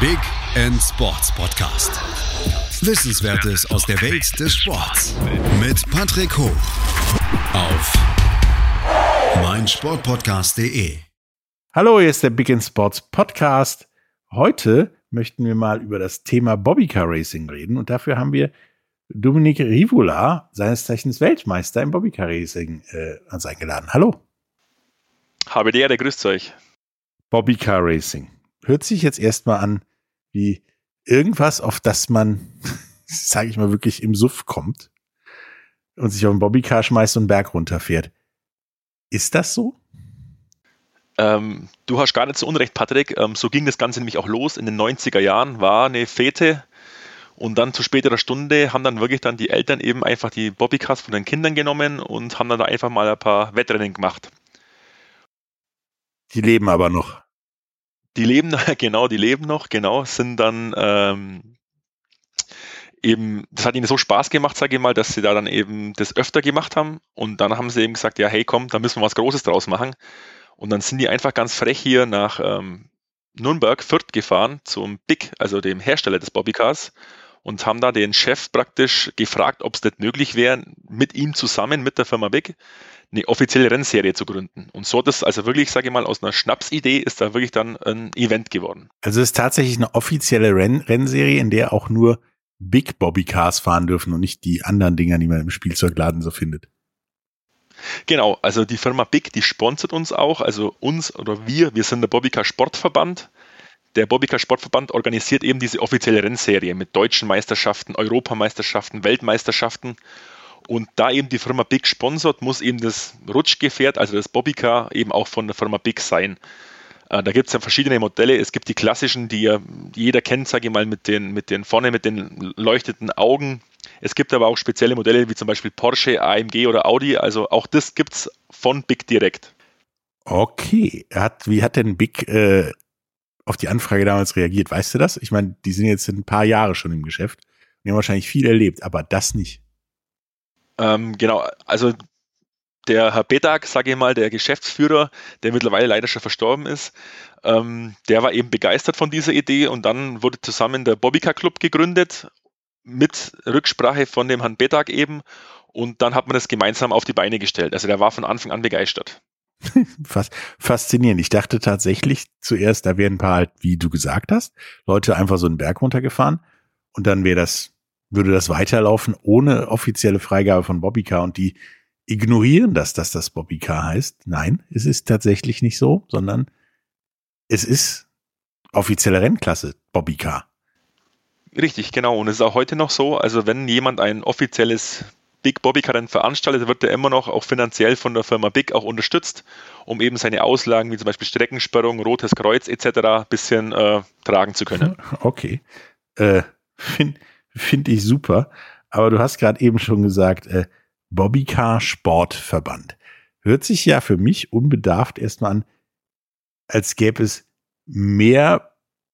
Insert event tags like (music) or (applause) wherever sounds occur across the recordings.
Big End Sports Podcast. Wissenswertes aus der Welt des Sports mit Patrick Hoch auf meinsportpodcast.de. Hallo, hier ist der Big End Sports Podcast. Heute möchten wir mal über das Thema Bobbycar Racing reden und dafür haben wir Dominik Rivola, seines Zeichens Weltmeister im Bobbycar Racing, äh, uns eingeladen. Hallo. Habe die Ehre, grüßt euch. Bobbycar Racing. Hört sich jetzt erstmal an wie irgendwas, auf das man, (laughs) sage ich mal, wirklich im Suff kommt und sich auf einen Bobbycar schmeißt und einen Berg runterfährt. Ist das so? Ähm, du hast gar nicht so unrecht, Patrick. Ähm, so ging das Ganze nämlich auch los. In den 90er Jahren war eine Fete und dann zu späterer Stunde haben dann wirklich dann die Eltern eben einfach die Bobbycars von den Kindern genommen und haben dann da einfach mal ein paar Wettrennen gemacht. Die leben aber noch. Die leben, (laughs) genau, die leben noch, genau, sind dann ähm, eben, das hat ihnen so Spaß gemacht, sage ich mal, dass sie da dann eben das öfter gemacht haben und dann haben sie eben gesagt, ja, hey, komm, da müssen wir was Großes draus machen. Und dann sind die einfach ganz frech hier nach ähm, Nürnberg, Fürth gefahren zum Big, also dem Hersteller des Bobbycars und haben da den Chef praktisch gefragt, ob es nicht möglich wäre, mit ihm zusammen, mit der Firma Big, eine offizielle Rennserie zu gründen. Und so das also wirklich, sage ich mal, aus einer Schnapsidee ist da wirklich dann ein Event geworden. Also es ist tatsächlich eine offizielle Renn Rennserie, in der auch nur Big Bobby Cars fahren dürfen und nicht die anderen Dinger, die man im Spielzeugladen so findet. Genau, also die Firma Big, die sponsert uns auch, also uns oder wir, wir sind der Bobbycar Sportverband der Bobbycar Sportverband organisiert eben diese offizielle Rennserie mit deutschen Meisterschaften, Europameisterschaften, Weltmeisterschaften. Und da eben die Firma Big sponsort, muss eben das Rutschgefährt, also das Bobbycar, eben auch von der Firma Big sein. Äh, da gibt es ja verschiedene Modelle. Es gibt die klassischen, die ja jeder kennt, sage ich mal, mit den, mit den vorne mit den leuchtenden Augen. Es gibt aber auch spezielle Modelle wie zum Beispiel Porsche, AMG oder Audi. Also auch das gibt es von Big direkt. Okay. Hat, wie hat denn Big äh, auf die Anfrage damals reagiert. Weißt du das? Ich meine, die sind jetzt ein paar Jahre schon im Geschäft. Die haben wahrscheinlich viel erlebt, aber das nicht. Ähm, genau, also der Herr Bedag, sage ich mal, der Geschäftsführer, der mittlerweile leider schon verstorben ist, ähm, der war eben begeistert von dieser Idee und dann wurde zusammen der Bobbycar Club gegründet mit Rücksprache von dem Herrn Bedag eben und dann hat man das gemeinsam auf die Beine gestellt. Also der war von Anfang an begeistert. (laughs) Faszinierend. Ich dachte tatsächlich zuerst, da wären ein paar halt, wie du gesagt hast, Leute einfach so einen Berg runtergefahren und dann wäre das, würde das weiterlaufen ohne offizielle Freigabe von Bobbycar und die ignorieren das, dass das Bobbycar heißt. Nein, es ist tatsächlich nicht so, sondern es ist offizielle Rennklasse Bobbycar. Richtig, genau. Und es ist auch heute noch so, also wenn jemand ein offizielles Big Bobby Rennen veranstaltet, wird er immer noch auch finanziell von der Firma Big auch unterstützt, um eben seine Auslagen wie zum Beispiel Streckensperrung, Rotes Kreuz etc. ein bisschen äh, tragen zu können. (laughs) Okay. Äh, Finde find ich super. Aber du hast gerade eben schon gesagt, äh, Bobbycar Sportverband. Hört sich ja für mich unbedarft erstmal an, als gäbe es mehr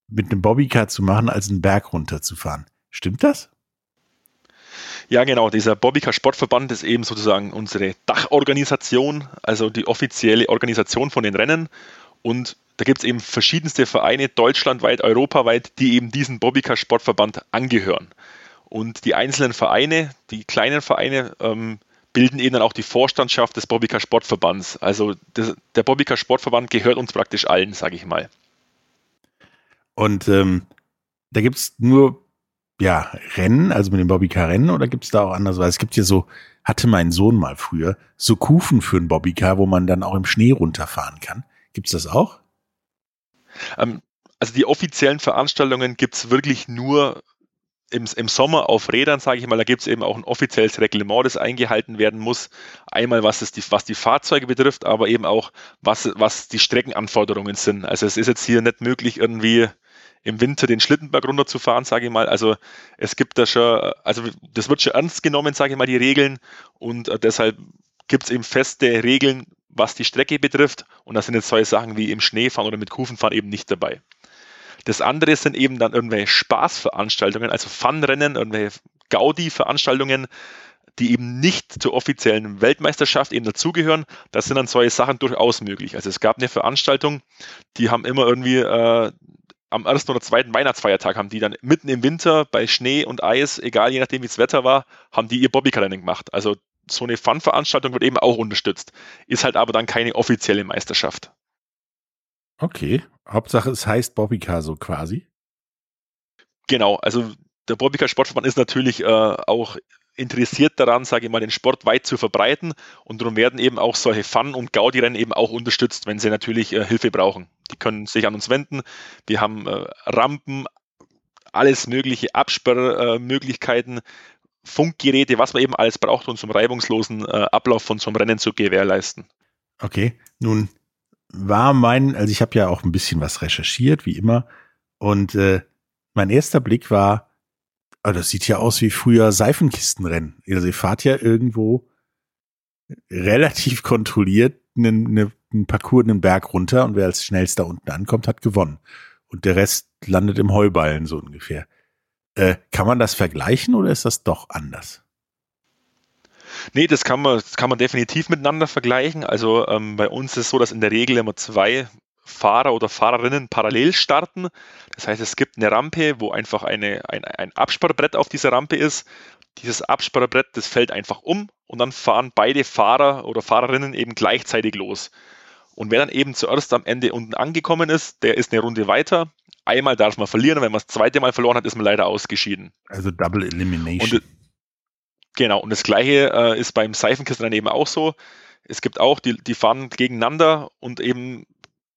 mit einem Bobbycar zu machen, als einen Berg runterzufahren. Stimmt das? Ja, genau. Dieser Bobbycar Sportverband ist eben sozusagen unsere Dachorganisation, also die offizielle Organisation von den Rennen. Und da gibt es eben verschiedenste Vereine, deutschlandweit, europaweit, die eben diesen Bobbycar Sportverband angehören. Und die einzelnen Vereine, die kleinen Vereine, ähm, bilden eben dann auch die Vorstandschaft des Bobbycar Sportverbands. Also das, der Bobbycar Sportverband gehört uns praktisch allen, sage ich mal. Und ähm, da gibt es nur ja, Rennen, also mit dem Bobbycar Rennen oder gibt es da auch anders? Weil es gibt hier so, hatte mein Sohn mal früher, so Kufen für ein Bobbycar, wo man dann auch im Schnee runterfahren kann. Gibt es das auch? Ähm, also die offiziellen Veranstaltungen gibt es wirklich nur im, im Sommer auf Rädern, sage ich mal, da gibt es eben auch ein offizielles Reglement, das eingehalten werden muss. Einmal was, es die, was die Fahrzeuge betrifft, aber eben auch was, was die Streckenanforderungen sind. Also es ist jetzt hier nicht möglich, irgendwie im Winter den Schlittenberg runterzufahren, sage ich mal. Also es gibt da schon, also das wird schon ernst genommen, sage ich mal, die Regeln. Und äh, deshalb gibt es eben feste Regeln, was die Strecke betrifft. Und da sind jetzt solche Sachen wie im Schneefahren oder mit Kufenfahren eben nicht dabei. Das andere sind eben dann irgendwelche Spaßveranstaltungen, also Funrennen, irgendwelche Gaudi-Veranstaltungen, die eben nicht zur offiziellen Weltmeisterschaft eben dazugehören. Da sind dann solche Sachen durchaus möglich. Also es gab eine Veranstaltung, die haben immer irgendwie äh, am ersten oder zweiten Weihnachtsfeiertag haben die dann mitten im Winter bei Schnee und Eis, egal je nachdem wie das Wetter war, haben die ihr Bobbycar-Rennen gemacht. Also so eine Fun-Veranstaltung wird eben auch unterstützt, ist halt aber dann keine offizielle Meisterschaft. Okay, Hauptsache es heißt Bobbycar so quasi. Genau, also der Bobbycar Sportverband ist natürlich äh, auch interessiert daran, sage ich mal, den Sport weit zu verbreiten und darum werden eben auch solche Fun- und Gaudi-Rennen eben auch unterstützt, wenn sie natürlich äh, Hilfe brauchen. Die können sich an uns wenden. Wir haben äh, Rampen, alles mögliche Absperrmöglichkeiten, Funkgeräte, was man eben alles braucht, um zum reibungslosen äh, Ablauf von so einem Rennen zu gewährleisten. Okay, nun war mein, also ich habe ja auch ein bisschen was recherchiert, wie immer, und äh, mein erster Blick war, oh, das sieht ja aus wie früher Seifenkistenrennen. Also ihr fahrt ja irgendwo relativ kontrolliert einen, einen, einen Parcours einen Berg runter und wer als schnellster unten ankommt, hat gewonnen. Und der Rest landet im Heuballen so ungefähr. Äh, kann man das vergleichen oder ist das doch anders? Nee, das kann man, das kann man definitiv miteinander vergleichen. Also ähm, bei uns ist es so, dass in der Regel immer zwei Fahrer oder Fahrerinnen parallel starten. Das heißt, es gibt eine Rampe, wo einfach eine, ein, ein Absperrbrett auf dieser Rampe ist. Dieses Absperrbrett, das fällt einfach um und dann fahren beide Fahrer oder Fahrerinnen eben gleichzeitig los. Und wer dann eben zuerst am Ende unten angekommen ist, der ist eine Runde weiter. Einmal darf man verlieren, wenn man das zweite Mal verloren hat, ist man leider ausgeschieden. Also Double Elimination. Und, genau, und das gleiche äh, ist beim Seifenkistenrennen eben auch so. Es gibt auch, die, die fahren gegeneinander und eben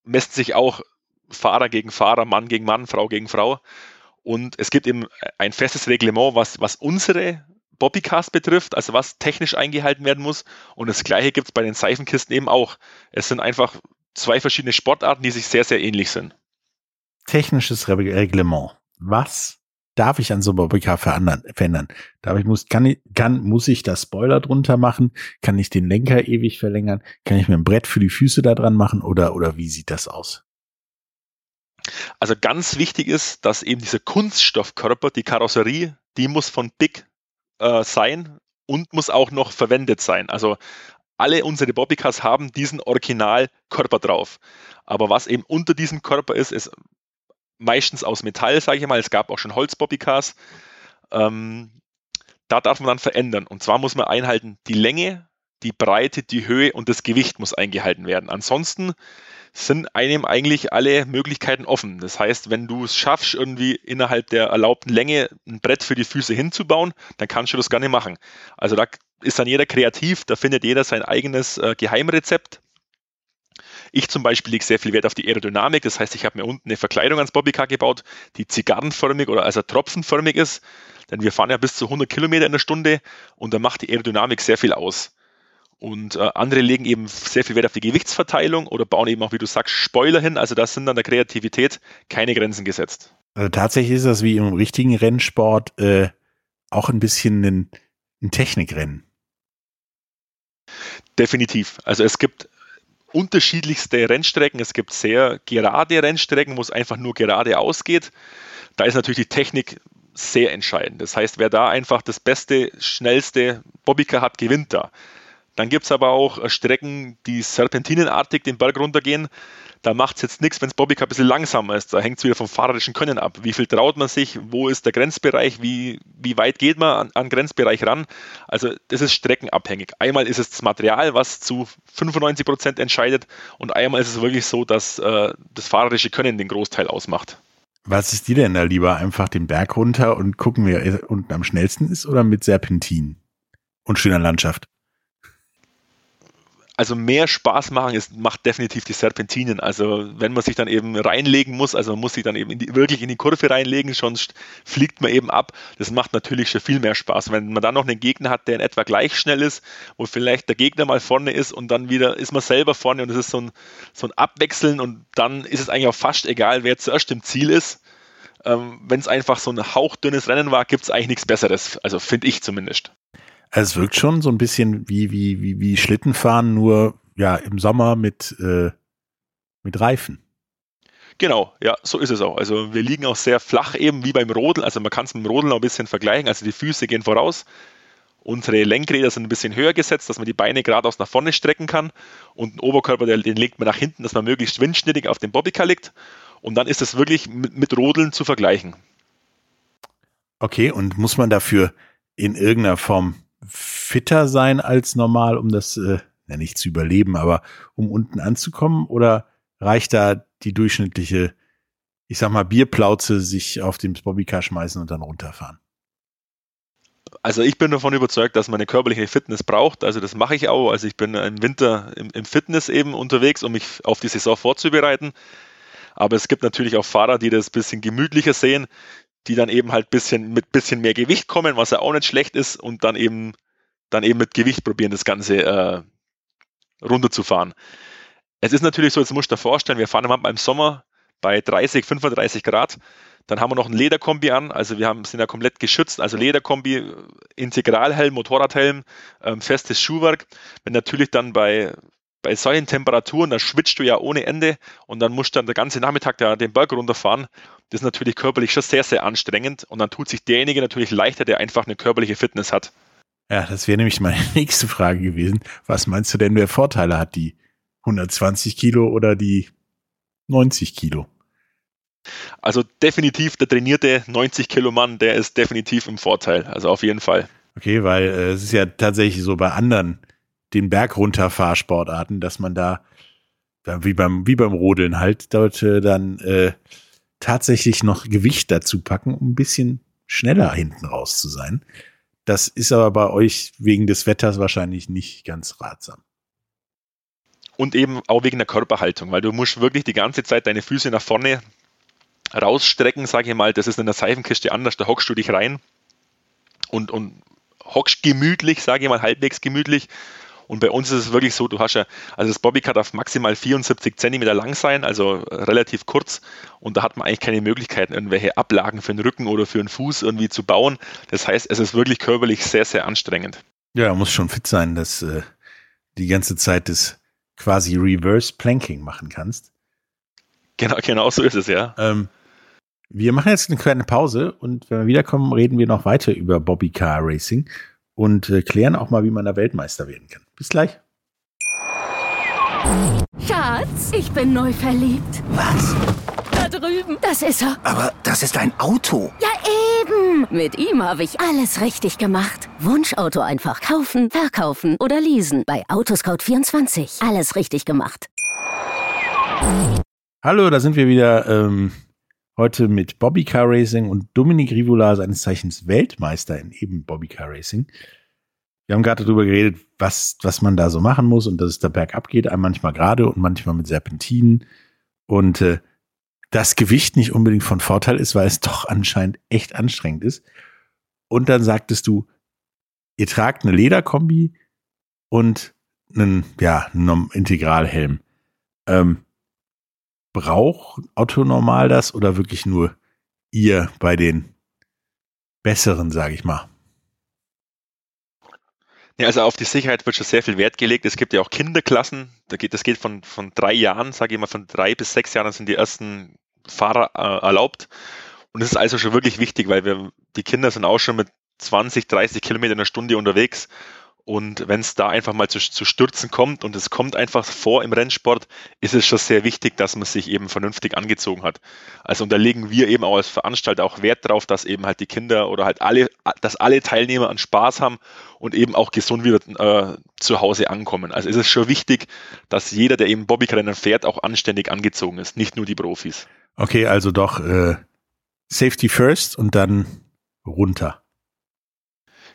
messen sich auch Fahrer gegen Fahrer, Mann gegen Mann, Frau gegen Frau. Und es gibt eben ein festes Reglement, was, was unsere Bobbycast betrifft, also was technisch eingehalten werden muss. Und das gleiche gibt es bei den Seifenkisten eben auch. Es sind einfach zwei verschiedene Sportarten, die sich sehr, sehr ähnlich sind. Technisches Reglement. Was darf ich an so einem Bobbycar verändern? Darf ich, muss, kann ich, kann, muss ich das Spoiler drunter machen? Kann ich den Lenker ewig verlängern? Kann ich mir ein Brett für die Füße da dran machen? Oder, oder wie sieht das aus? Also ganz wichtig ist, dass eben dieser Kunststoffkörper, die Karosserie, die muss von Big äh, sein und muss auch noch verwendet sein. Also alle unsere Bobbycars haben diesen Originalkörper drauf. Aber was eben unter diesem Körper ist, ist meistens aus Metall, sage ich mal. Es gab auch schon Holz-Bobbycars. Ähm, da darf man dann verändern. Und zwar muss man einhalten, die Länge, die Breite, die Höhe und das Gewicht muss eingehalten werden. Ansonsten sind einem eigentlich alle Möglichkeiten offen. Das heißt, wenn du es schaffst, irgendwie innerhalb der erlaubten Länge ein Brett für die Füße hinzubauen, dann kannst du das gerne machen. Also da ist dann jeder kreativ, da findet jeder sein eigenes äh, Geheimrezept. Ich zum Beispiel lege sehr viel Wert auf die Aerodynamik. Das heißt, ich habe mir unten eine Verkleidung ans Bobbycar gebaut, die zigarrenförmig oder also tropfenförmig ist. Denn wir fahren ja bis zu 100 Kilometer in der Stunde und da macht die Aerodynamik sehr viel aus. Und äh, andere legen eben sehr viel Wert auf die Gewichtsverteilung oder bauen eben auch, wie du sagst, Spoiler hin. Also da sind an der Kreativität keine Grenzen gesetzt. Also tatsächlich ist das wie im richtigen Rennsport äh, auch ein bisschen ein, ein Technikrennen. Definitiv. Also es gibt unterschiedlichste Rennstrecken. Es gibt sehr gerade Rennstrecken, wo es einfach nur gerade ausgeht. Da ist natürlich die Technik sehr entscheidend. Das heißt, wer da einfach das beste, schnellste Bobbycar hat, gewinnt da. Dann gibt es aber auch äh, Strecken, die serpentinenartig den Berg runtergehen. Da macht es jetzt nichts, wenn das Bobbycar ein bisschen langsamer ist. Da hängt es wieder vom fahrerischen Können ab. Wie viel traut man sich? Wo ist der Grenzbereich? Wie, wie weit geht man an, an Grenzbereich ran? Also das ist streckenabhängig. Einmal ist es das Material, was zu 95 Prozent entscheidet und einmal ist es wirklich so, dass äh, das fahrerische Können den Großteil ausmacht. Was ist dir denn da lieber? Einfach den Berg runter und gucken, wer unten am schnellsten ist oder mit Serpentin und schöner Landschaft? Also mehr Spaß machen ist, macht definitiv die Serpentinen. Also wenn man sich dann eben reinlegen muss, also man muss sich dann eben in die, wirklich in die Kurve reinlegen, sonst fliegt man eben ab. Das macht natürlich schon viel mehr Spaß. Wenn man dann noch einen Gegner hat, der in etwa gleich schnell ist, wo vielleicht der Gegner mal vorne ist und dann wieder ist man selber vorne und es ist so ein, so ein Abwechseln und dann ist es eigentlich auch fast egal, wer zuerst im Ziel ist. Ähm, wenn es einfach so ein hauchdünnes Rennen war, gibt es eigentlich nichts Besseres. Also finde ich zumindest. Also es wirkt schon so ein bisschen wie, wie, wie, wie Schlittenfahren, nur ja im Sommer mit, äh, mit Reifen. Genau, ja, so ist es auch. Also wir liegen auch sehr flach eben wie beim Rodeln. Also man kann es mit dem Rodeln auch ein bisschen vergleichen. Also die Füße gehen voraus. Unsere Lenkräder sind ein bisschen höher gesetzt, dass man die Beine geradeaus nach vorne strecken kann. Und den Oberkörper, den legt man nach hinten, dass man möglichst windschnittig auf dem Bobbycar liegt. Und dann ist es wirklich mit, mit Rodeln zu vergleichen. Okay, und muss man dafür in irgendeiner Form fitter sein als normal, um das äh, ja, nicht zu überleben, aber um unten anzukommen? Oder reicht da die durchschnittliche, ich sag mal, Bierplauze, sich auf dem Bobbycar schmeißen und dann runterfahren? Also ich bin davon überzeugt, dass man eine körperliche Fitness braucht. Also das mache ich auch. Also ich bin im Winter im, im Fitness eben unterwegs, um mich auf die Saison vorzubereiten. Aber es gibt natürlich auch Fahrer, die das ein bisschen gemütlicher sehen, die dann eben halt bisschen mit bisschen mehr Gewicht kommen, was ja auch nicht schlecht ist, und dann eben dann eben mit Gewicht probieren, das Ganze äh, runterzufahren. Es ist natürlich so, jetzt musst du dir vorstellen, wir fahren im Sommer bei 30, 35 Grad. Dann haben wir noch ein Lederkombi an, also wir haben, sind ja komplett geschützt, also Lederkombi, Integralhelm, Motorradhelm, ähm, festes Schuhwerk. Wenn natürlich dann bei, bei solchen Temperaturen, da schwitzt du ja ohne Ende und dann musst du dann den ganzen Nachmittag da den Berg runterfahren. Das ist natürlich körperlich schon sehr, sehr anstrengend und dann tut sich derjenige natürlich leichter, der einfach eine körperliche Fitness hat. Ja, das wäre nämlich meine (laughs) nächste Frage gewesen. Was meinst du denn, wer Vorteile hat, die 120 Kilo oder die 90 Kilo? Also definitiv der trainierte 90 Kilo Mann, der ist definitiv im Vorteil. Also auf jeden Fall. Okay, weil äh, es ist ja tatsächlich so bei anderen den Berg runterfahrsportarten, dass man da wie beim wie beim Rodeln halt dort dann äh, tatsächlich noch Gewicht dazu packen, um ein bisschen schneller hinten raus zu sein. Das ist aber bei euch wegen des Wetters wahrscheinlich nicht ganz ratsam. Und eben auch wegen der Körperhaltung, weil du musst wirklich die ganze Zeit deine Füße nach vorne rausstrecken, sage ich mal. Das ist in der Seifenkiste anders, da hockst du dich rein und, und hockst gemütlich, sage ich mal, halbwegs gemütlich und bei uns ist es wirklich so, du hast ja, also das Bobbycar darf maximal 74 Zentimeter lang sein, also relativ kurz. Und da hat man eigentlich keine Möglichkeiten, irgendwelche Ablagen für den Rücken oder für den Fuß irgendwie zu bauen. Das heißt, es ist wirklich körperlich sehr, sehr anstrengend. Ja, muss schon fit sein, dass äh, die ganze Zeit das quasi Reverse Planking machen kannst. Genau, genau so ist es, ja. Ähm, wir machen jetzt eine kleine Pause und wenn wir wiederkommen, reden wir noch weiter über Bobbycar Racing und äh, klären auch mal, wie man da Weltmeister werden kann. Bis gleich. Schatz, ich bin neu verliebt. Was? Da drüben. Das ist er. Aber das ist ein Auto. Ja, eben. Mit ihm habe ich alles richtig gemacht. Wunschauto einfach kaufen, verkaufen oder leasen. Bei Autoscout24. Alles richtig gemacht. Hallo, da sind wir wieder. Ähm, heute mit Bobbycar Racing und Dominik Rivola, seines Zeichens Weltmeister in eben Bobbycar Racing. Wir haben gerade darüber geredet, was, was man da so machen muss und dass es da bergab geht, manchmal gerade und manchmal mit Serpentinen. Und äh, das Gewicht nicht unbedingt von Vorteil ist, weil es (laughs) doch anscheinend echt anstrengend ist. Und dann sagtest du, ihr tragt eine Lederkombi und einen, ja, einen Integralhelm. Ähm, braucht Otto normal das oder wirklich nur ihr bei den besseren, sage ich mal? Ja, also auf die Sicherheit wird schon sehr viel Wert gelegt. Es gibt ja auch Kinderklassen, da geht, das geht von, von drei Jahren, sage ich mal, von drei bis sechs Jahren sind die ersten Fahrer äh, erlaubt. Und das ist also schon wirklich wichtig, weil wir, die Kinder sind auch schon mit 20, 30 Kilometer in der Stunde unterwegs und wenn es da einfach mal zu, zu Stürzen kommt und es kommt einfach vor im Rennsport, ist es schon sehr wichtig, dass man sich eben vernünftig angezogen hat. Also und da legen wir eben auch als Veranstalter auch Wert drauf, dass eben halt die Kinder oder halt alle, dass alle Teilnehmer an Spaß haben und eben auch gesund wieder äh, zu Hause ankommen. Also ist es schon wichtig, dass jeder, der eben Bobbyrennen fährt, auch anständig angezogen ist, nicht nur die Profis. Okay, also doch äh, Safety first und dann runter.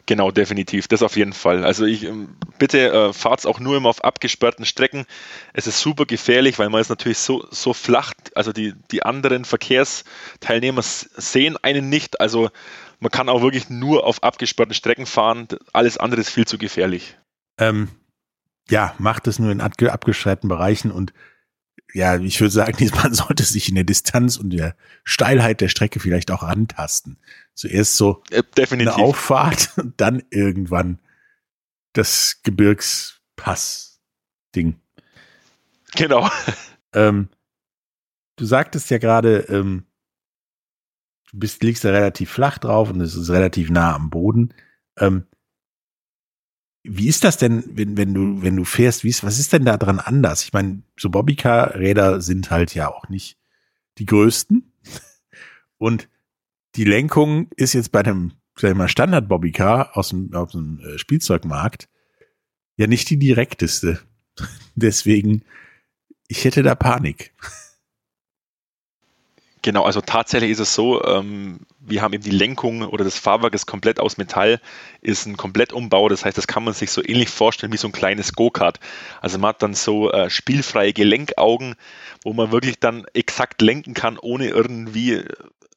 Genau, definitiv. Das auf jeden Fall. Also ich ähm, bitte äh, fahrt auch nur immer auf abgesperrten Strecken. Es ist super gefährlich, weil man ist natürlich so, so flach. Also die, die anderen Verkehrsteilnehmer sehen einen nicht. Also man kann auch wirklich nur auf abgesperrten Strecken fahren. Alles andere ist viel zu gefährlich. Ähm, ja, macht es nur in abgeschreiten Bereichen und ja, ich würde sagen, (laughs) man sollte sich in der Distanz und der Steilheit der Strecke vielleicht auch antasten. Zuerst so äh, eine Auffahrt und dann irgendwann das Gebirgspass-Ding. Genau. Ähm, du sagtest ja gerade, ähm, du bist, liegst da relativ flach drauf und es ist relativ nah am Boden. Ähm, wie ist das denn, wenn, wenn du, wenn du fährst, wie ist, was ist denn da dran anders? Ich meine, so Bobbycar-Räder sind halt ja auch nicht die größten. (laughs) Und die Lenkung ist jetzt bei einem, sag ich mal, Standard Bobbycar aus dem, aus dem äh, Spielzeugmarkt ja nicht die direkteste. (laughs) Deswegen, ich hätte da Panik. (laughs) Genau, also tatsächlich ist es so, ähm, wir haben eben die Lenkung oder das Fahrwerk ist komplett aus Metall, ist ein Komplettumbau, das heißt, das kann man sich so ähnlich vorstellen wie so ein kleines Go-Kart. Also man hat dann so äh, spielfreie Gelenkaugen, wo man wirklich dann exakt lenken kann, ohne irgendwie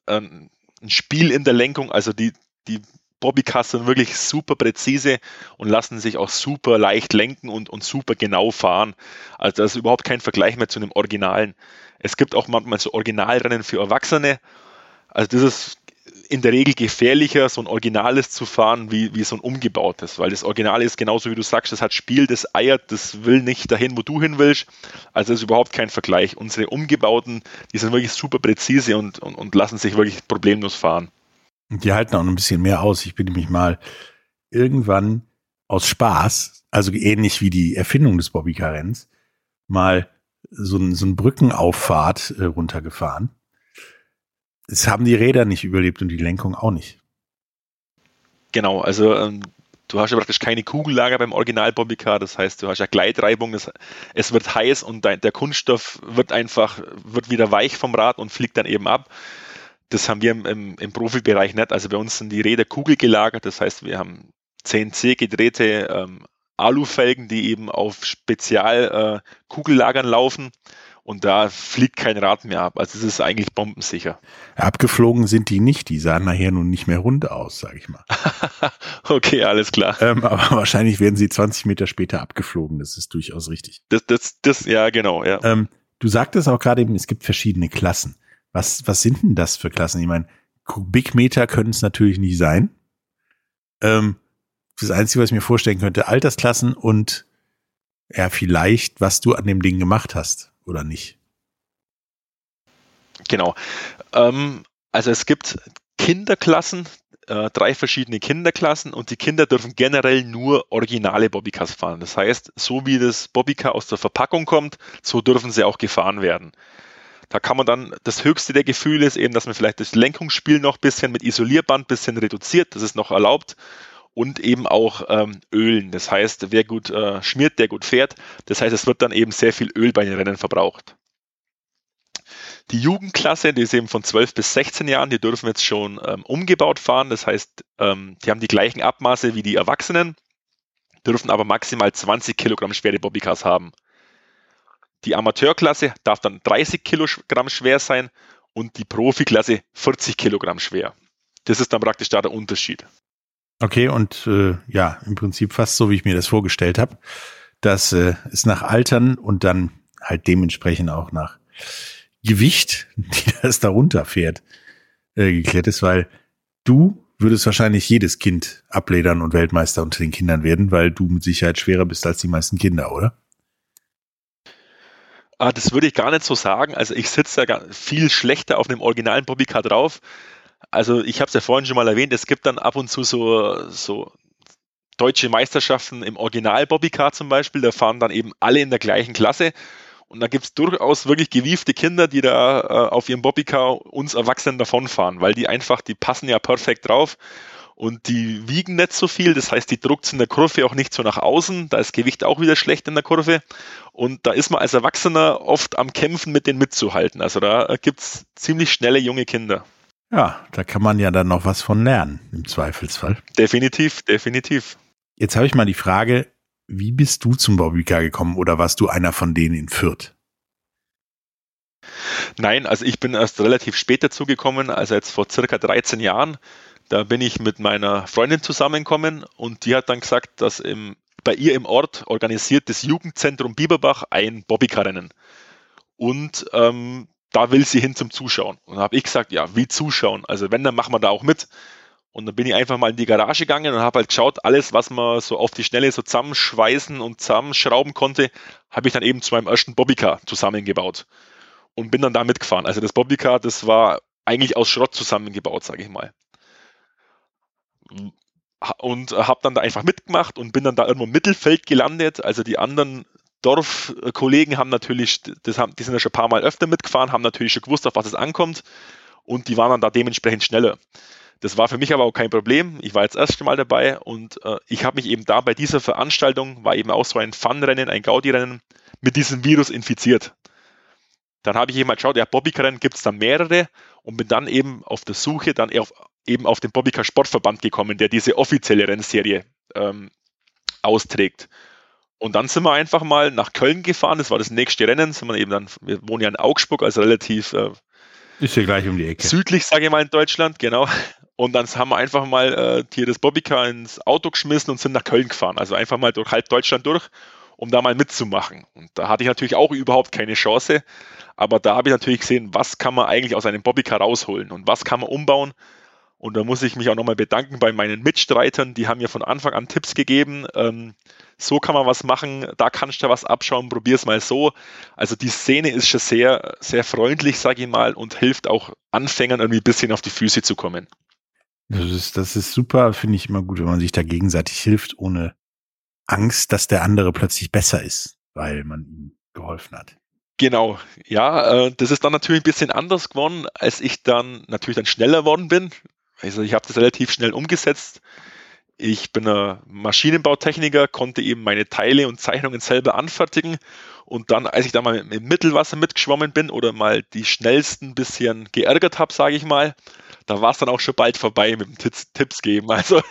äh, ein Spiel in der Lenkung. Also die, die Bobbycars sind wirklich super präzise und lassen sich auch super leicht lenken und, und super genau fahren. Also das ist überhaupt kein Vergleich mehr zu einem Originalen. Es gibt auch manchmal so Originalrennen für Erwachsene. Also das ist in der Regel gefährlicher, so ein Originales zu fahren, wie, wie so ein umgebautes, weil das Original ist genauso wie du sagst, das hat Spiel, das eiert, das will nicht dahin, wo du hin willst. Also das ist überhaupt kein Vergleich. Unsere umgebauten, die sind wirklich super präzise und, und, und lassen sich wirklich problemlos fahren. Die halten auch ein bisschen mehr aus. Ich bin nämlich mal irgendwann aus Spaß, also ähnlich wie die Erfindung des Bobbycar-Renns, mal so ein, so ein Brückenauffahrt äh, runtergefahren. Es haben die Räder nicht überlebt und die Lenkung auch nicht. Genau, also ähm, du hast ja praktisch keine Kugellager beim Original Bobbycar, das heißt, du hast ja Gleitreibung, das, es wird heiß und dein, der Kunststoff wird einfach, wird wieder weich vom Rad und fliegt dann eben ab. Das haben wir im, im, im Profibereich nicht. Also bei uns sind die Räder kugelgelagert, das heißt, wir haben CNC gedrehte ähm, Alufelgen, die eben auf Spezialkugellagern äh, laufen und da fliegt kein Rad mehr ab. Also es ist eigentlich bombensicher. Abgeflogen sind die nicht, die sahen nachher nun nicht mehr rund aus, sage ich mal. (laughs) okay, alles klar. Ähm, aber (laughs) wahrscheinlich werden sie 20 Meter später abgeflogen, das ist durchaus richtig. Das, das, das, ja, genau, ja. Ähm, du sagtest auch gerade eben, es gibt verschiedene Klassen. Was, was sind denn das für Klassen? Ich meine, Kubikmeter können es natürlich nicht sein. Ähm, das Einzige, was ich mir vorstellen könnte, Altersklassen und ja, vielleicht, was du an dem Ding gemacht hast oder nicht. Genau. Ähm, also es gibt Kinderklassen, äh, drei verschiedene Kinderklassen und die Kinder dürfen generell nur originale Bobbycars fahren. Das heißt, so wie das Bobbycar aus der Verpackung kommt, so dürfen sie auch gefahren werden. Da kann man dann, das höchste der Gefühle ist eben, dass man vielleicht das Lenkungsspiel noch ein bisschen mit Isolierband ein bisschen reduziert, das ist noch erlaubt und eben auch ähm, Ölen. Das heißt, wer gut äh, schmiert, der gut fährt. Das heißt, es wird dann eben sehr viel Öl bei den Rennen verbraucht. Die Jugendklasse, die ist eben von 12 bis 16 Jahren, die dürfen jetzt schon ähm, umgebaut fahren. Das heißt, ähm, die haben die gleichen Abmaße wie die Erwachsenen, dürfen aber maximal 20 Kilogramm schwere Bobbycars haben. Die Amateurklasse darf dann 30 Kilogramm schwer sein und die Profiklasse 40 Kilogramm schwer. Das ist dann praktisch da der Unterschied. Okay, und äh, ja, im Prinzip fast so, wie ich mir das vorgestellt habe. dass äh, es nach Altern und dann halt dementsprechend auch nach Gewicht, (laughs) die das darunter fährt, äh, geklärt ist, weil du würdest wahrscheinlich jedes Kind abledern und Weltmeister unter den Kindern werden, weil du mit Sicherheit schwerer bist als die meisten Kinder, oder? Ah, das würde ich gar nicht so sagen. Also ich sitze da viel schlechter auf einem originalen Bobbycar drauf also ich habe es ja vorhin schon mal erwähnt, es gibt dann ab und zu so, so deutsche Meisterschaften im Original Bobbycar zum Beispiel, da fahren dann eben alle in der gleichen Klasse. Und da gibt es durchaus wirklich gewiefte Kinder, die da äh, auf ihrem Bobbycar uns Erwachsenen davonfahren, weil die einfach, die passen ja perfekt drauf und die wiegen nicht so viel. Das heißt, die druckt in der Kurve auch nicht so nach außen. Da ist Gewicht auch wieder schlecht in der Kurve. Und da ist man als Erwachsener oft am Kämpfen, mit denen mitzuhalten. Also da gibt es ziemlich schnelle junge Kinder. Ja, da kann man ja dann noch was von lernen, im Zweifelsfall. Definitiv, definitiv. Jetzt habe ich mal die Frage, wie bist du zum Bobbycar gekommen oder warst du einer von denen in Fürth? Nein, also ich bin erst relativ spät dazugekommen, also jetzt vor circa 13 Jahren. Da bin ich mit meiner Freundin zusammengekommen und die hat dann gesagt, dass im, bei ihr im Ort organisiert das Jugendzentrum Bieberbach ein Bobbycar-Rennen. Und ähm, da will sie hin zum Zuschauen. Und dann habe ich gesagt, ja, wie zuschauen? Also wenn, dann machen wir da auch mit. Und dann bin ich einfach mal in die Garage gegangen und habe halt geschaut, alles, was man so auf die Schnelle so zusammenschweißen und zusammenschrauben konnte, habe ich dann eben zu meinem ersten Bobbycar zusammengebaut. Und bin dann da mitgefahren. Also das Bobbycar, das war eigentlich aus Schrott zusammengebaut, sage ich mal. Und habe dann da einfach mitgemacht und bin dann da irgendwo im Mittelfeld gelandet. Also die anderen Dorfkollegen haben natürlich, das haben, die sind ja schon ein paar Mal öfter mitgefahren, haben natürlich schon gewusst, auf was es ankommt und die waren dann da dementsprechend schneller. Das war für mich aber auch kein Problem. Ich war jetzt das erste Mal dabei und äh, ich habe mich eben da bei dieser Veranstaltung, war eben auch so ein Fun-Rennen, ein Gaudi-Rennen, mit diesem Virus infiziert. Dann habe ich eben mal geschaut, ja, Bobbycar-Rennen gibt es da mehrere und bin dann eben auf der Suche dann auf, eben auf den Bobbycar Sportverband gekommen, der diese offizielle Rennserie ähm, austrägt. Und dann sind wir einfach mal nach Köln gefahren, das war das nächste Rennen, sind wir eben dann, wir wohnen ja in Augsburg, also relativ äh, ist hier gleich um die Ecke. Südlich, sage ich mal, in Deutschland, genau. Und dann haben wir einfach mal äh, hier das Bobbycar ins Auto geschmissen und sind nach Köln gefahren. Also einfach mal durch halb Deutschland durch, um da mal mitzumachen. Und da hatte ich natürlich auch überhaupt keine Chance. Aber da habe ich natürlich gesehen, was kann man eigentlich aus einem Bobbycar rausholen und was kann man umbauen. Und da muss ich mich auch nochmal bedanken bei meinen Mitstreitern. Die haben mir von Anfang an Tipps gegeben. Ähm, so kann man was machen, da kannst du was abschauen, probier es mal so. Also die Szene ist schon sehr, sehr freundlich, sage ich mal, und hilft auch Anfängern irgendwie ein bisschen auf die Füße zu kommen. Das ist, das ist super, finde ich immer gut, wenn man sich da gegenseitig hilft, ohne Angst, dass der andere plötzlich besser ist, weil man ihm geholfen hat. Genau, ja, äh, das ist dann natürlich ein bisschen anders geworden, als ich dann natürlich dann schneller worden bin. Also ich habe das relativ schnell umgesetzt. Ich bin ein Maschinenbautechniker, konnte eben meine Teile und Zeichnungen selber anfertigen. Und dann, als ich da mal im Mittelwasser mitgeschwommen bin oder mal die schnellsten bisschen geärgert habe, sage ich mal, da war es dann auch schon bald vorbei mit dem Tipps, Tipps geben. (laughs) Also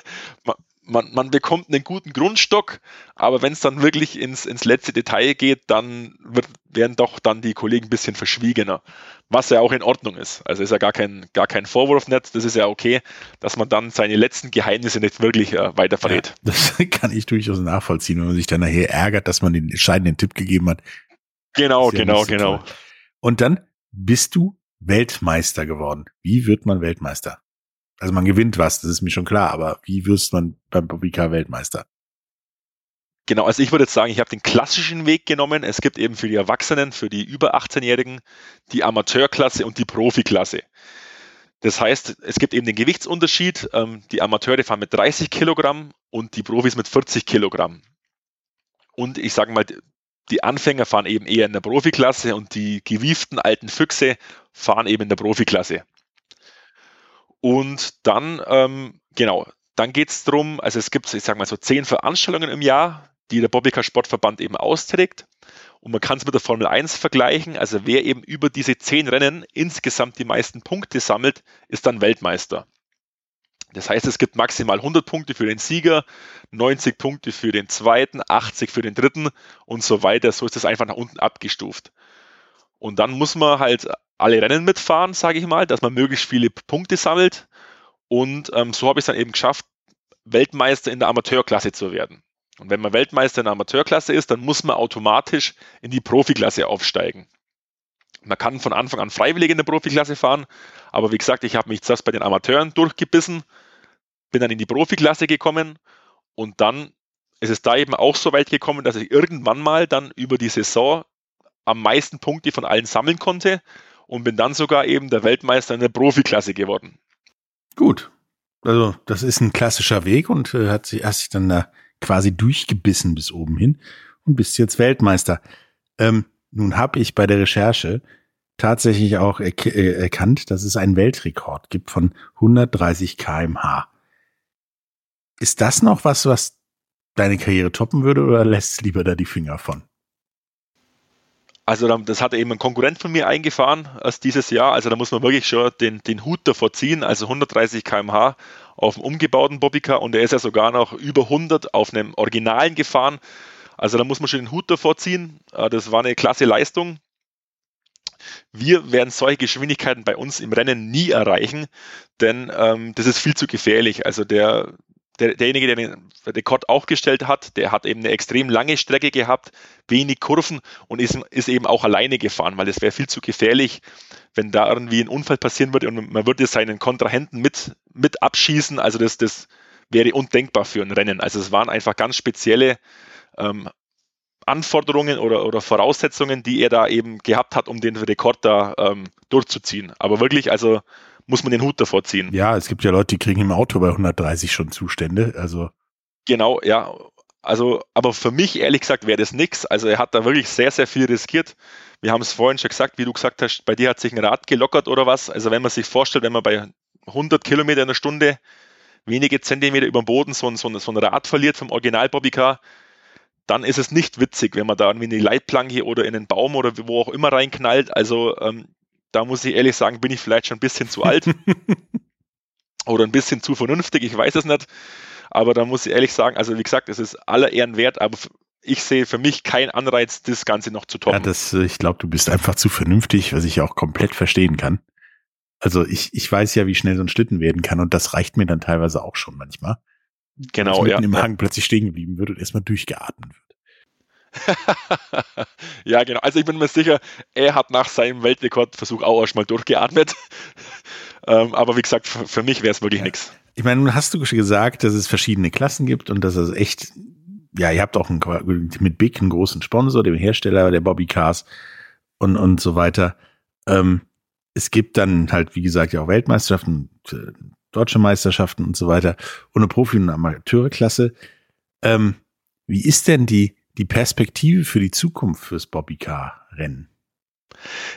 man, man bekommt einen guten Grundstock, aber wenn es dann wirklich ins, ins letzte Detail geht, dann wird, werden doch dann die Kollegen ein bisschen verschwiegener, was ja auch in Ordnung ist. Also ist ja gar kein, gar kein Vorwurf nicht, das ist ja okay, dass man dann seine letzten Geheimnisse nicht wirklich äh, weiter verrät. Ja, das (laughs) kann ich durchaus nachvollziehen, wenn man sich dann nachher ärgert, dass man den entscheidenden Tipp gegeben hat. Genau, ja genau, so genau. Toll. Und dann bist du Weltmeister geworden. Wie wird man Weltmeister? Also man gewinnt was, das ist mir schon klar, aber wie wirst man beim Bobbycar Weltmeister? Genau, also ich würde jetzt sagen, ich habe den klassischen Weg genommen. Es gibt eben für die Erwachsenen, für die über 18-Jährigen, die Amateurklasse und die Profiklasse. Das heißt, es gibt eben den Gewichtsunterschied. Ähm, die Amateure fahren mit 30 Kilogramm und die Profis mit 40 Kilogramm. Und ich sage mal, die Anfänger fahren eben eher in der Profiklasse und die gewieften alten Füchse fahren eben in der Profiklasse. Und dann, ähm, genau, dann geht es darum, also es gibt, ich sage mal so zehn Veranstaltungen im Jahr, die der Bobbycar Sportverband eben austrägt. Und man kann es mit der Formel 1 vergleichen. Also wer eben über diese zehn Rennen insgesamt die meisten Punkte sammelt, ist dann Weltmeister. Das heißt, es gibt maximal 100 Punkte für den Sieger, 90 Punkte für den zweiten, 80 für den dritten und so weiter. So ist das einfach nach unten abgestuft. Und dann muss man halt alle Rennen mitfahren, sage ich mal, dass man möglichst viele Punkte sammelt. Und ähm, so habe ich es dann eben geschafft, Weltmeister in der Amateurklasse zu werden. Und wenn man Weltmeister in der Amateurklasse ist, dann muss man automatisch in die Profiklasse aufsteigen. Man kann von Anfang an freiwillig in der Profiklasse fahren, aber wie gesagt, ich habe mich zuerst bei den Amateuren durchgebissen, bin dann in die Profiklasse gekommen und dann ist es da eben auch so weit gekommen, dass ich irgendwann mal dann über die Saison am meisten Punkte von allen sammeln konnte und bin dann sogar eben der Weltmeister in der Profiklasse geworden. Gut. Also, das ist ein klassischer Weg und äh, hat sich, sich dann da quasi durchgebissen bis oben hin und bist jetzt Weltmeister. Ähm, nun habe ich bei der Recherche tatsächlich auch er äh, erkannt, dass es einen Weltrekord gibt von 130 kmh. Ist das noch was, was deine Karriere toppen würde oder lässt lieber da die Finger von? Also das hat eben ein Konkurrent von mir eingefahren erst dieses Jahr. Also da muss man wirklich schon den, den Hut davor ziehen. Also 130 km/h auf dem umgebauten Bobbycar und er ist ja sogar noch über 100 auf einem Originalen gefahren. Also da muss man schon den Hut davor ziehen. Äh, das war eine klasse Leistung. Wir werden solche Geschwindigkeiten bei uns im Rennen nie erreichen, denn ähm, das ist viel zu gefährlich. Also der, der, derjenige, der den Rekord aufgestellt hat, der hat eben eine extrem lange Strecke gehabt, wenig Kurven und ist, ist eben auch alleine gefahren, weil es wäre viel zu gefährlich, wenn da irgendwie ein Unfall passieren würde und man würde seinen Kontrahenten mit, mit abschießen. Also das, das wäre undenkbar für ein Rennen. Also es waren einfach ganz spezielle ähm, Anforderungen oder, oder Voraussetzungen, die er da eben gehabt hat, um den Rekord da ähm, durchzuziehen. Aber wirklich, also muss man den Hut davor ziehen. Ja, es gibt ja Leute, die kriegen im Auto bei 130 schon Zustände. Also genau, ja. Also, aber für mich ehrlich gesagt wäre das nichts. Also er hat da wirklich sehr, sehr viel riskiert. Wir haben es vorhin schon gesagt, wie du gesagt hast, bei dir hat sich ein Rad gelockert oder was. Also wenn man sich vorstellt, wenn man bei 100 Kilometer in der Stunde wenige Zentimeter über dem Boden so ein, so ein, so ein Rad verliert vom Original Bobbycar, dann ist es nicht witzig, wenn man da irgendwie in die Leitplanke oder in einen Baum oder wo auch immer reinknallt. Also ähm, da muss ich ehrlich sagen, bin ich vielleicht schon ein bisschen zu alt (laughs) oder ein bisschen zu vernünftig, ich weiß es nicht. Aber da muss ich ehrlich sagen, also wie gesagt, es ist aller Ehren wert, aber ich sehe für mich keinen Anreiz, das Ganze noch zu toppen. Ja, das, äh, ich glaube, du bist einfach zu vernünftig, was ich auch komplett verstehen kann. Also ich, ich weiß ja, wie schnell so ein Schlitten werden kann und das reicht mir dann teilweise auch schon manchmal. Genau, Dass ja. im Hang plötzlich stehen geblieben wird und erstmal durchgeatmet wird. (laughs) ja, genau. Also ich bin mir sicher, er hat nach seinem Weltrekordversuch auch erstmal durchgeatmet. (laughs) ähm, aber wie gesagt, für, für mich wäre es wirklich ja. nichts. Ich meine, nun hast du gesagt, dass es verschiedene Klassen gibt und dass es echt, ja, ihr habt auch einen, mit Big einen großen Sponsor, dem Hersteller der Bobby Cars und, und so weiter. Ähm, es gibt dann halt, wie gesagt, ja auch Weltmeisterschaften, äh, deutsche Meisterschaften und so weiter und eine Profi- und Amateurklasse. Ähm, wie ist denn die, die Perspektive für die Zukunft fürs Bobbycar-Rennen?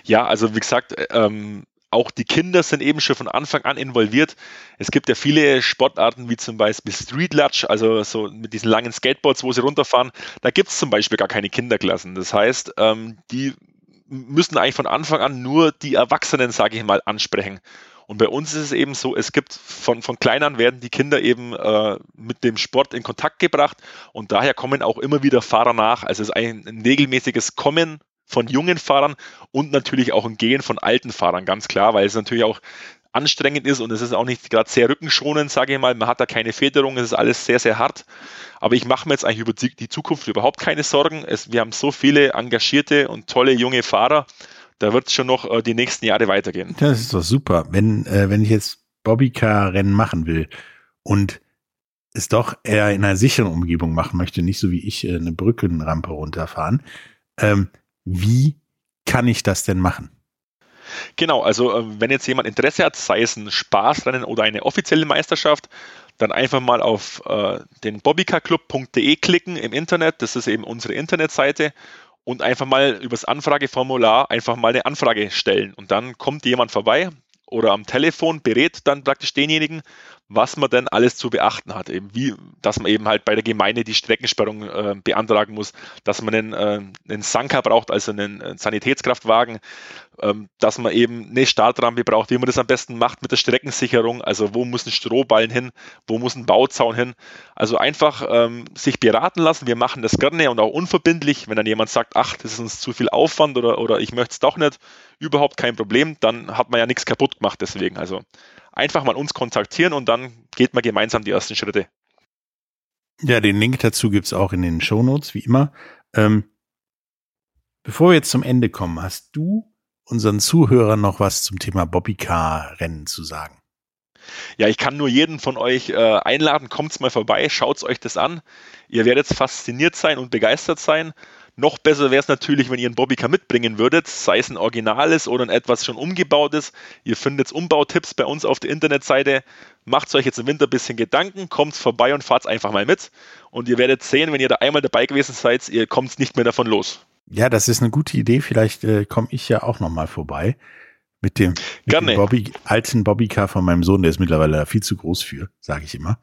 Ja, also wie gesagt, ähm, auch die Kinder sind eben schon von Anfang an involviert. Es gibt ja viele Sportarten wie zum Beispiel Street Lodge, also so mit diesen langen Skateboards, wo sie runterfahren. Da gibt es zum Beispiel gar keine Kinderklassen. Das heißt, ähm, die müssen eigentlich von Anfang an nur die Erwachsenen, sage ich mal, ansprechen. Und bei uns ist es eben so, es gibt von, von klein an werden die Kinder eben äh, mit dem Sport in Kontakt gebracht und daher kommen auch immer wieder Fahrer nach. Also es ist ein, ein regelmäßiges Kommen von jungen Fahrern und natürlich auch ein Gehen von alten Fahrern, ganz klar, weil es natürlich auch anstrengend ist und es ist auch nicht gerade sehr rückenschonend, sage ich mal. Man hat da keine Federung, es ist alles sehr, sehr hart. Aber ich mache mir jetzt eigentlich über die Zukunft überhaupt keine Sorgen. Es, wir haben so viele engagierte und tolle junge Fahrer. Da wird es schon noch äh, die nächsten Jahre weitergehen. Das ist doch super. Wenn, äh, wenn ich jetzt Bobbycar-Rennen machen will und es doch eher in einer sicheren Umgebung machen möchte, nicht so wie ich äh, eine Brückenrampe runterfahren, ähm, wie kann ich das denn machen? Genau, also äh, wenn jetzt jemand Interesse hat, sei es ein Spaßrennen oder eine offizielle Meisterschaft, dann einfach mal auf äh, den bobbycarclub.de klicken im Internet. Das ist eben unsere Internetseite und einfach mal übers Anfrageformular einfach mal eine Anfrage stellen. Und dann kommt jemand vorbei oder am Telefon berät dann praktisch denjenigen, was man denn alles zu beachten hat. Eben wie, dass man eben halt bei der Gemeinde die Streckensperrung äh, beantragen muss, dass man einen, äh, einen Sanka braucht, also einen, einen Sanitätskraftwagen, ähm, dass man eben eine Startrampe braucht, wie man das am besten macht mit der Streckensicherung, also wo muss ein Strohballen hin, wo muss ein Bauzaun hin. Also einfach ähm, sich beraten lassen. Wir machen das gerne und auch unverbindlich. Wenn dann jemand sagt, ach, das ist uns zu viel Aufwand oder, oder ich möchte es doch nicht, überhaupt kein Problem, dann hat man ja nichts kaputt gemacht deswegen. Also einfach mal uns kontaktieren und dann geht man gemeinsam die ersten Schritte. Ja, den Link dazu gibt es auch in den Shownotes, wie immer. Ähm, bevor wir jetzt zum Ende kommen, hast du unseren Zuhörern noch was zum Thema Bobbycar-Rennen zu sagen? Ja, ich kann nur jeden von euch äh, einladen, kommt's mal vorbei, schaut's euch das an. Ihr werdet fasziniert sein und begeistert sein. Noch besser wäre es natürlich, wenn ihr einen Bobbycar mitbringen würdet, sei es ein originales oder ein etwas schon umgebautes. Ihr findet Umbautipps bei uns auf der Internetseite. Macht euch jetzt im Winter ein bisschen Gedanken, kommt vorbei und fahrt einfach mal mit. Und ihr werdet sehen, wenn ihr da einmal dabei gewesen seid, ihr kommt nicht mehr davon los. Ja, das ist eine gute Idee. Vielleicht äh, komme ich ja auch noch mal vorbei mit dem, mit dem Bobby, alten Bobbycar von meinem Sohn. Der ist mittlerweile viel zu groß für, sage ich immer.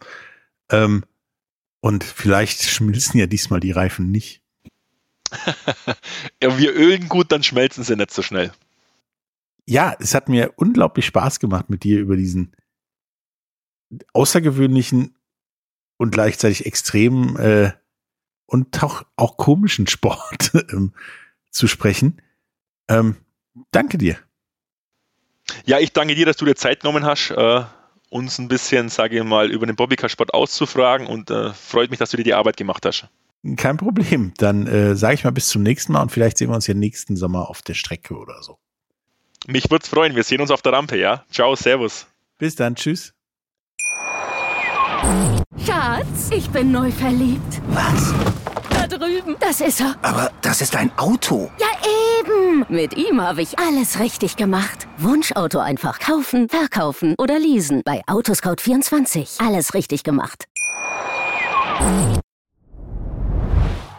Ähm, und vielleicht schmilzen ja diesmal die Reifen nicht. (laughs) ja, wir ölen gut, dann schmelzen sie nicht so schnell. Ja, es hat mir unglaublich Spaß gemacht, mit dir über diesen außergewöhnlichen und gleichzeitig extremen äh, und auch, auch komischen (laughs) Sport ähm, zu sprechen. Ähm, danke dir. Ja, ich danke dir, dass du dir Zeit genommen hast, äh, uns ein bisschen, sage ich mal, über den Bobbycar-Sport auszufragen und äh, freut mich, dass du dir die Arbeit gemacht hast. Kein Problem. Dann äh, sage ich mal bis zum nächsten Mal und vielleicht sehen wir uns ja nächsten Sommer auf der Strecke oder so. Mich würde es freuen. Wir sehen uns auf der Rampe, ja? Ciao, Servus. Bis dann, tschüss. Schatz, ich bin neu verliebt. Was? Da drüben. Das ist er. Aber das ist ein Auto. Ja, eben. Mit ihm habe ich alles richtig gemacht. Wunschauto einfach kaufen, verkaufen oder leasen. Bei Autoscout24. Alles richtig gemacht.